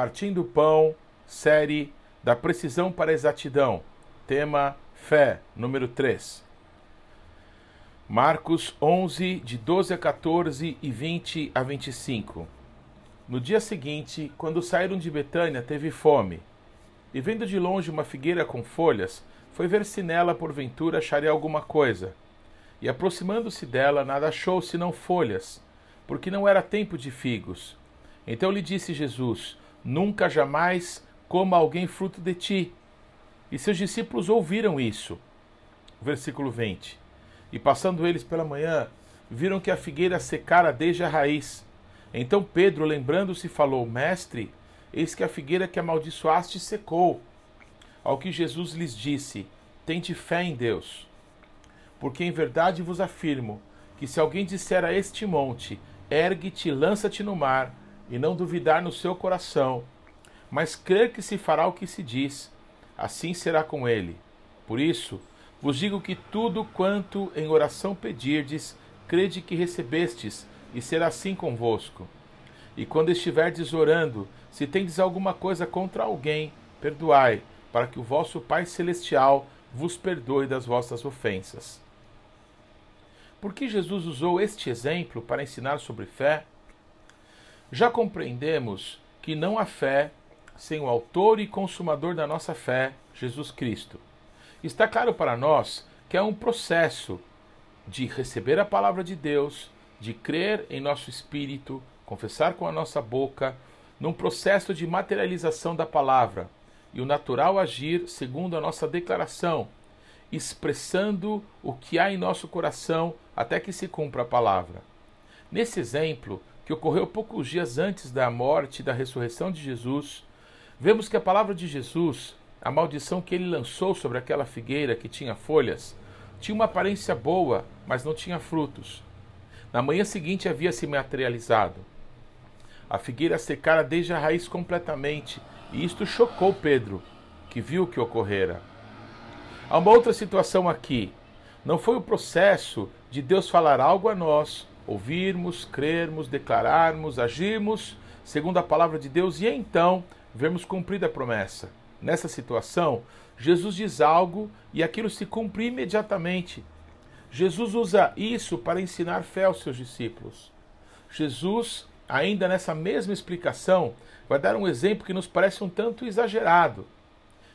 Partindo Pão, série Da Precisão para a Exatidão, tema Fé, número 3. Marcos 11, de 12 a 14 e 20 a 25. No dia seguinte, quando saíram de Betânia, teve fome. E vendo de longe uma figueira com folhas, foi ver se nela porventura acharia alguma coisa. E aproximando-se dela, nada achou senão folhas, porque não era tempo de figos. Então lhe disse Jesus: Nunca jamais coma alguém fruto de ti. E seus discípulos ouviram isso. Versículo 20. E passando eles pela manhã, viram que a figueira secara desde a raiz. Então Pedro, lembrando-se, falou: Mestre, eis que a figueira que amaldiçoaste secou. Ao que Jesus lhes disse: Tente fé em Deus. Porque em verdade vos afirmo que se alguém disser a este monte: Ergue-te, lança-te no mar, e não duvidar no seu coração, mas crer que se fará o que se diz, assim será com ele. Por isso, vos digo que tudo quanto em oração pedirdes, crede que recebestes, e será assim convosco. E quando estiverdes orando, se tendes alguma coisa contra alguém, perdoai, para que o vosso Pai Celestial vos perdoe das vossas ofensas. Por que Jesus usou este exemplo para ensinar sobre fé? Já compreendemos que não há fé sem o autor e consumador da nossa fé, Jesus Cristo. Está claro para nós que é um processo de receber a palavra de Deus, de crer em nosso espírito, confessar com a nossa boca, num processo de materialização da palavra e o natural agir segundo a nossa declaração, expressando o que há em nosso coração até que se cumpra a palavra. Nesse exemplo, que ocorreu poucos dias antes da morte e da ressurreição de Jesus, vemos que a palavra de Jesus, a maldição que ele lançou sobre aquela figueira que tinha folhas, tinha uma aparência boa, mas não tinha frutos. Na manhã seguinte havia se materializado. A figueira secara desde a raiz completamente, e isto chocou Pedro, que viu o que ocorrera. Há uma outra situação aqui. Não foi o processo de Deus falar algo a nós ouvirmos, crermos, declararmos, agirmos segundo a palavra de Deus e então vermos cumprida a promessa. Nessa situação, Jesus diz algo e aquilo se cumpre imediatamente. Jesus usa isso para ensinar fé aos seus discípulos. Jesus, ainda nessa mesma explicação, vai dar um exemplo que nos parece um tanto exagerado.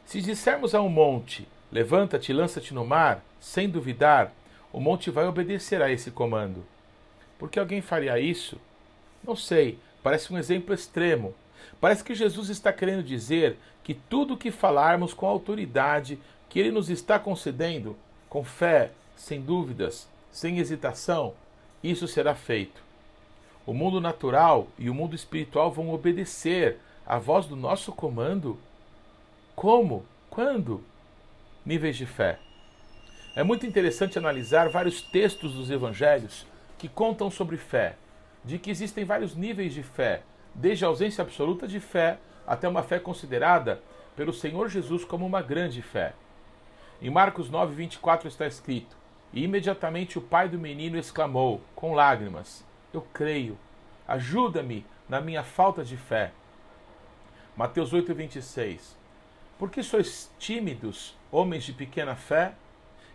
Se dissermos a um monte, levanta-te lança-te no mar, sem duvidar, o monte vai obedecer a esse comando. Por que alguém faria isso? Não sei, parece um exemplo extremo. Parece que Jesus está querendo dizer que tudo o que falarmos com a autoridade que Ele nos está concedendo, com fé, sem dúvidas, sem hesitação, isso será feito. O mundo natural e o mundo espiritual vão obedecer à voz do nosso comando? Como? Quando? Níveis de fé. É muito interessante analisar vários textos dos evangelhos que contam sobre fé, de que existem vários níveis de fé, desde a ausência absoluta de fé até uma fé considerada pelo Senhor Jesus como uma grande fé. Em Marcos 9, 24 está escrito: E imediatamente o pai do menino exclamou, com lágrimas: Eu creio, ajuda-me na minha falta de fé. Mateus 8, 26 Por que sois tímidos, homens de pequena fé?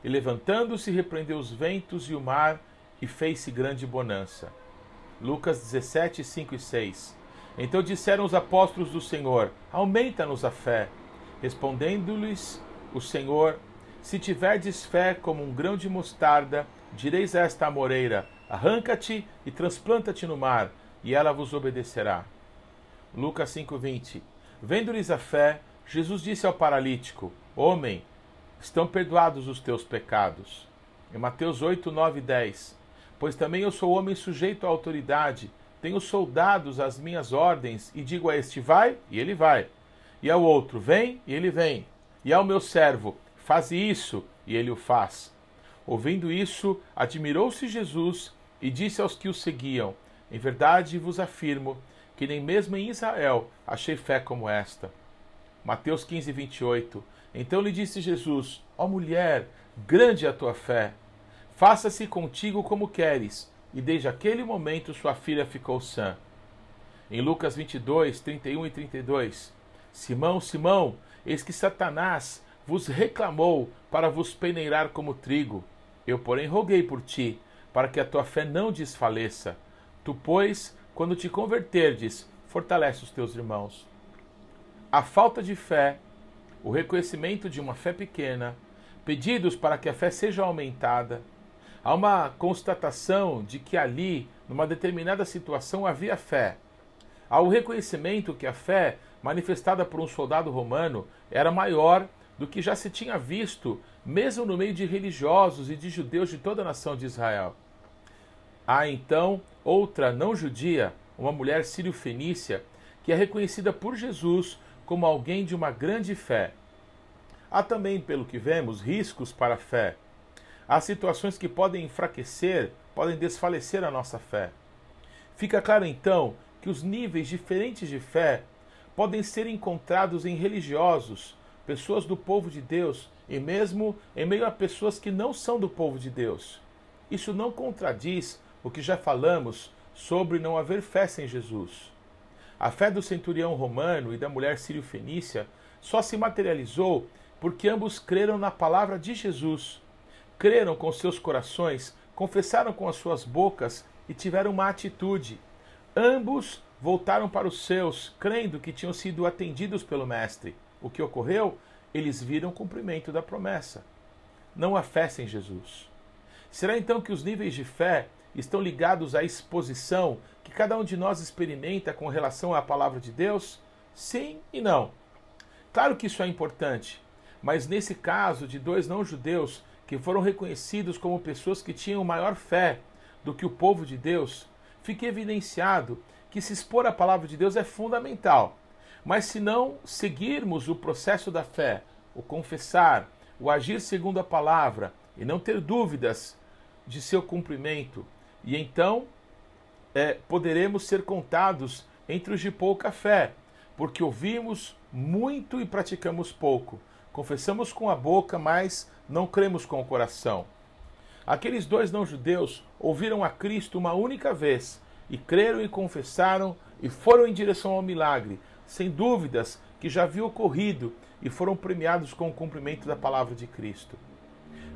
E levantando-se, repreendeu os ventos e o mar, e fez-se grande bonança. Lucas 17, 5 e 6. Então disseram os apóstolos do Senhor: Aumenta-nos a fé. Respondendo-lhes o Senhor: Se tiverdes fé como um grão de mostarda, direis a esta amoreira: Arranca-te e transplanta-te no mar, e ela vos obedecerá. Lucas 5:20. Vendo-lhes a fé, Jesus disse ao paralítico: Homem, estão perdoados os teus pecados. Em Mateus 8, 9 e 10. Pois também eu sou homem sujeito à autoridade, tenho soldados às minhas ordens, e digo a este vai, e ele vai. E ao outro, vem, e ele vem. E ao meu servo, faz isso, e ele o faz. Ouvindo isso, admirou-se Jesus e disse aos que o seguiam: Em verdade vos afirmo que nem mesmo em Israel achei fé como esta. Mateus 15, 28. Então lhe disse Jesus: Ó mulher, grande é a tua fé Faça-se contigo como queres. E desde aquele momento sua filha ficou sã. Em Lucas 22, 31 e 32: Simão, Simão, eis que Satanás vos reclamou para vos peneirar como trigo. Eu, porém, roguei por ti, para que a tua fé não desfaleça. Tu, pois, quando te converterdes, fortalece os teus irmãos. A falta de fé, o reconhecimento de uma fé pequena, pedidos para que a fé seja aumentada, há uma constatação de que ali, numa determinada situação, havia fé. Há o reconhecimento que a fé manifestada por um soldado romano era maior do que já se tinha visto, mesmo no meio de religiosos e de judeus de toda a nação de Israel. Há então outra não judia, uma mulher sírio-fenícia, que é reconhecida por Jesus como alguém de uma grande fé. Há também, pelo que vemos, riscos para a fé. Há situações que podem enfraquecer, podem desfalecer a nossa fé. Fica claro então que os níveis diferentes de fé podem ser encontrados em religiosos, pessoas do povo de Deus e mesmo em meio a pessoas que não são do povo de Deus. Isso não contradiz o que já falamos sobre não haver fé sem Jesus. A fé do centurião romano e da mulher sírio-fenícia só se materializou porque ambos creram na palavra de Jesus. Creram com seus corações, confessaram com as suas bocas e tiveram uma atitude. Ambos voltaram para os seus, crendo que tinham sido atendidos pelo Mestre. O que ocorreu? Eles viram o cumprimento da promessa. Não há fé sem Jesus. Será então que os níveis de fé estão ligados à exposição que cada um de nós experimenta com relação à palavra de Deus? Sim e não. Claro que isso é importante, mas nesse caso de dois não-judeus que foram reconhecidos como pessoas que tinham maior fé do que o povo de Deus, fica evidenciado que se expor à palavra de Deus é fundamental. Mas se não seguirmos o processo da fé, o confessar, o agir segundo a palavra e não ter dúvidas de seu cumprimento, e então é, poderemos ser contados entre os de pouca fé, porque ouvimos muito e praticamos pouco. Confessamos com a boca, mas não cremos com o coração. Aqueles dois não-judeus ouviram a Cristo uma única vez e creram e confessaram e foram em direção ao milagre, sem dúvidas que já havia ocorrido e foram premiados com o cumprimento da palavra de Cristo.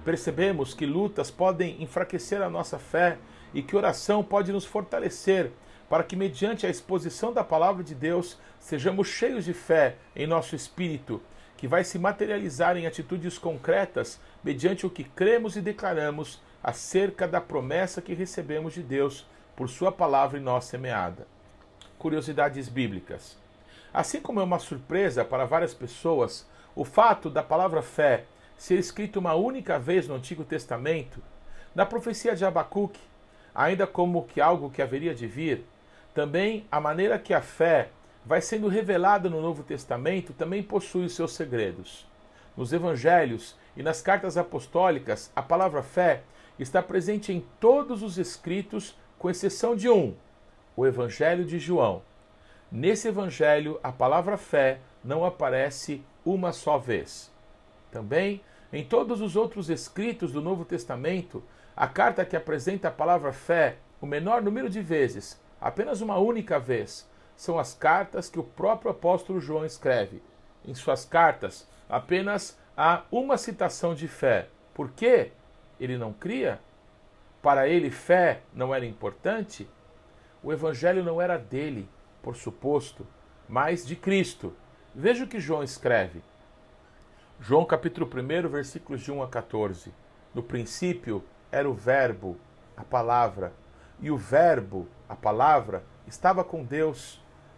Percebemos que lutas podem enfraquecer a nossa fé e que oração pode nos fortalecer para que, mediante a exposição da palavra de Deus, sejamos cheios de fé em nosso espírito que vai se materializar em atitudes concretas mediante o que cremos e declaramos acerca da promessa que recebemos de Deus por Sua palavra em nós semeada. Curiosidades bíblicas. Assim como é uma surpresa para várias pessoas o fato da palavra fé ser escrita uma única vez no Antigo Testamento, na profecia de Abacuque, ainda como que algo que haveria de vir, também a maneira que a fé vai sendo revelada no Novo Testamento também possui os seus segredos. Nos evangelhos e nas cartas apostólicas, a palavra fé está presente em todos os escritos, com exceção de um, o Evangelho de João. Nesse evangelho, a palavra fé não aparece uma só vez. Também, em todos os outros escritos do Novo Testamento, a carta que apresenta a palavra fé o menor número de vezes, apenas uma única vez, são as cartas que o próprio apóstolo João escreve. Em suas cartas, apenas há uma citação de fé. Por quê? Ele não cria? Para ele, fé não era importante? O evangelho não era dele, por suposto, mas de Cristo. Veja o que João escreve. João capítulo 1, versículos de 1 a 14. No princípio era o Verbo, a palavra, e o Verbo, a palavra, estava com Deus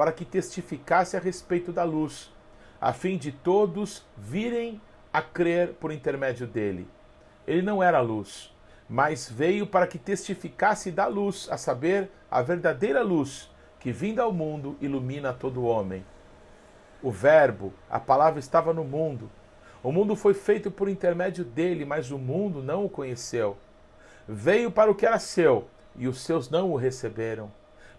para que testificasse a respeito da luz, a fim de todos virem a crer por intermédio dele. Ele não era luz, mas veio para que testificasse da luz, a saber, a verdadeira luz, que vinda ao mundo ilumina todo homem. O Verbo, a palavra estava no mundo. O mundo foi feito por intermédio dele, mas o mundo não o conheceu. Veio para o que era seu, e os seus não o receberam.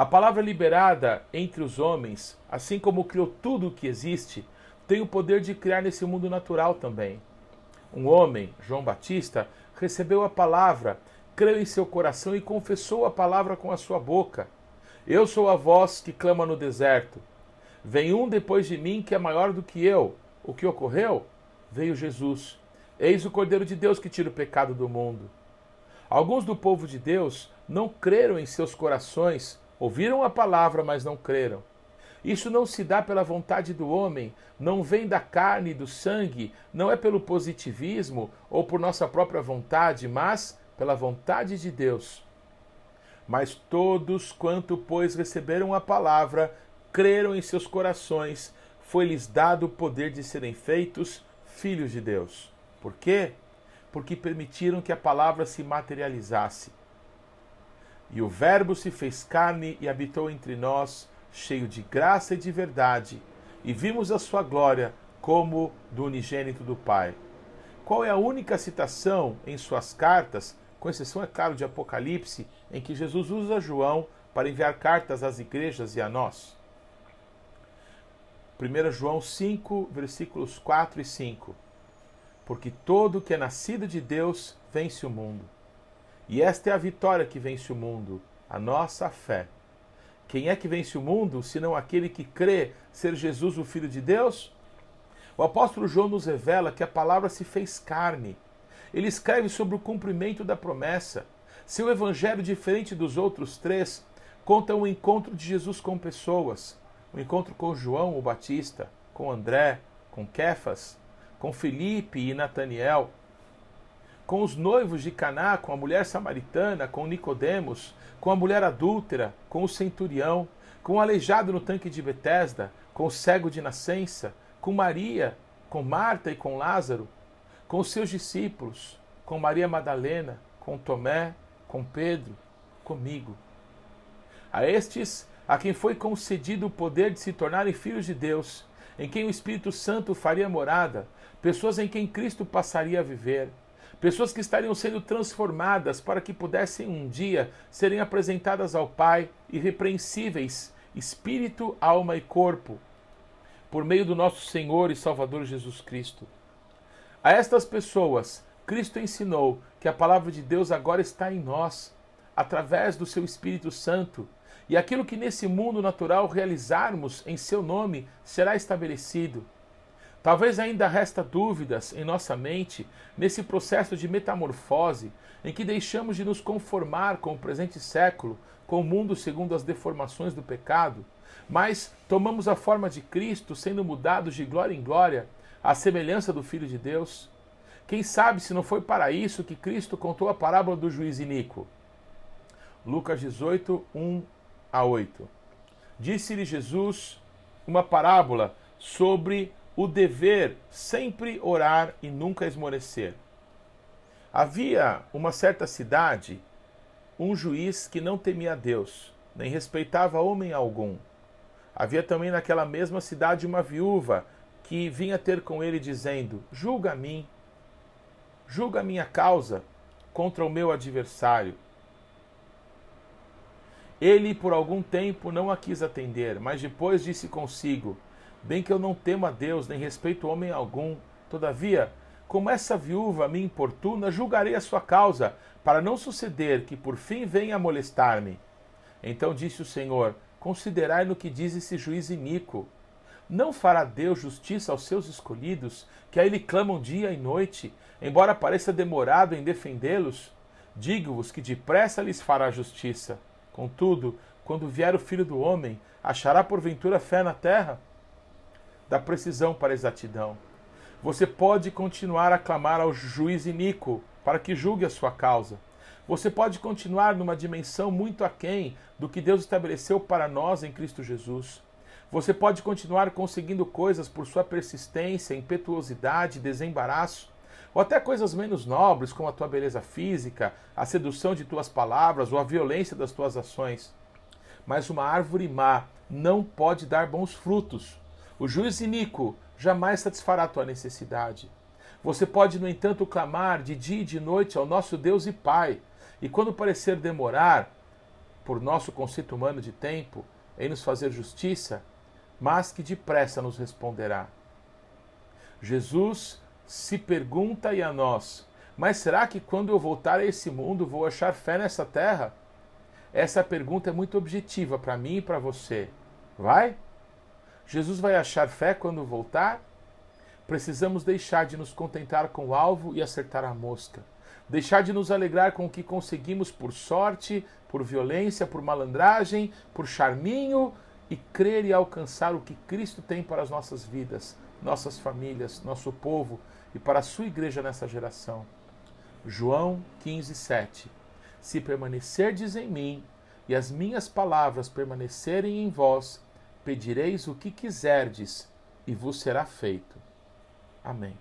A palavra liberada entre os homens, assim como criou tudo o que existe, tem o poder de criar nesse mundo natural também. Um homem, João Batista, recebeu a palavra, creu em seu coração e confessou a palavra com a sua boca. Eu sou a voz que clama no deserto. Vem um depois de mim que é maior do que eu. O que ocorreu? Veio Jesus. Eis o Cordeiro de Deus que tira o pecado do mundo. Alguns do povo de Deus não creram em seus corações, ouviram a palavra, mas não creram. Isso não se dá pela vontade do homem, não vem da carne e do sangue, não é pelo positivismo ou por nossa própria vontade, mas pela vontade de Deus. Mas todos quanto, pois, receberam a palavra, creram em seus corações, foi-lhes dado o poder de serem feitos filhos de Deus. Por quê? Porque permitiram que a palavra se materializasse. E o Verbo se fez carne e habitou entre nós cheio de graça e de verdade, e vimos a sua glória como do unigênito do Pai. Qual é a única citação em suas cartas, com exceção, é claro, de Apocalipse, em que Jesus usa João para enviar cartas às igrejas e a nós? 1 João 5, versículos 4 e 5. Porque todo que é nascido de Deus vence o mundo. E esta é a vitória que vence o mundo, a nossa fé. Quem é que vence o mundo, senão aquele que crê ser Jesus o Filho de Deus? O apóstolo João nos revela que a palavra se fez carne. Ele escreve sobre o cumprimento da promessa. Seu evangelho, diferente dos outros três, conta o um encontro de Jesus com pessoas. O um encontro com João o Batista, com André, com Kefas, com Felipe e Nataniel, com os noivos de Caná, com a mulher samaritana, com Nicodemos, com a mulher adúltera, com o centurião, com o aleijado no tanque de Betesda, com o cego de nascença, com Maria, com Marta e com Lázaro, com os seus discípulos, com Maria Madalena, com Tomé, com Pedro, comigo. A estes, a quem foi concedido o poder de se tornarem filhos de Deus, em quem o Espírito Santo faria morada, pessoas em quem Cristo passaria a viver, pessoas que estariam sendo transformadas para que pudessem um dia serem apresentadas ao Pai irrepreensíveis, espírito, alma e corpo, por meio do nosso Senhor e Salvador Jesus Cristo. A estas pessoas, Cristo ensinou que a palavra de Deus agora está em nós, através do seu Espírito Santo, e aquilo que nesse mundo natural realizarmos em seu nome será estabelecido. Talvez ainda resta dúvidas em nossa mente nesse processo de metamorfose em que deixamos de nos conformar com o presente século, com o mundo segundo as deformações do pecado, mas tomamos a forma de Cristo, sendo mudados de glória em glória, à semelhança do Filho de Deus. Quem sabe se não foi para isso que Cristo contou a parábola do juiz iníquo? Lucas 18, 1 a 8. Disse-lhe Jesus uma parábola sobre o dever sempre orar e nunca esmorecer. Havia uma certa cidade um juiz que não temia Deus, nem respeitava homem algum. Havia também naquela mesma cidade uma viúva que vinha ter com ele dizendo: Julga a mim, julga a minha causa contra o meu adversário. Ele por algum tempo não a quis atender, mas depois disse consigo: Bem que eu não temo a Deus, nem respeito homem algum. Todavia, como essa viúva me importuna, julgarei a sua causa, para não suceder que por fim venha molestar-me. Então disse o Senhor: Considerai no que diz esse juiz iníquo. Não fará Deus justiça aos seus escolhidos, que a ele clamam dia e noite, embora pareça demorado em defendê-los? Digo-vos que depressa lhes fará justiça. Contudo, quando vier o filho do homem, achará porventura fé na terra? Da precisão para a exatidão. Você pode continuar a clamar ao juiz iníquo para que julgue a sua causa. Você pode continuar numa dimensão muito aquém do que Deus estabeleceu para nós em Cristo Jesus. Você pode continuar conseguindo coisas por sua persistência, impetuosidade, desembaraço, ou até coisas menos nobres, como a tua beleza física, a sedução de tuas palavras ou a violência das tuas ações. Mas uma árvore má não pode dar bons frutos. O juiz iníquo jamais satisfará tua necessidade. Você pode, no entanto, clamar de dia e de noite ao nosso Deus e Pai, e quando parecer demorar, por nosso conceito humano de tempo, em nos fazer justiça, mas que depressa nos responderá. Jesus se pergunta e a nós: Mas será que quando eu voltar a esse mundo vou achar fé nessa terra? Essa pergunta é muito objetiva para mim e para você. Vai? Jesus vai achar fé quando voltar? Precisamos deixar de nos contentar com o alvo e acertar a mosca. Deixar de nos alegrar com o que conseguimos por sorte, por violência, por malandragem, por charminho e crer e alcançar o que Cristo tem para as nossas vidas, nossas famílias, nosso povo e para a sua igreja nessa geração. João 15, 7. Se permanecerdes em mim e as minhas palavras permanecerem em vós, pedireis o que quiserdes e vos será feito. Amém.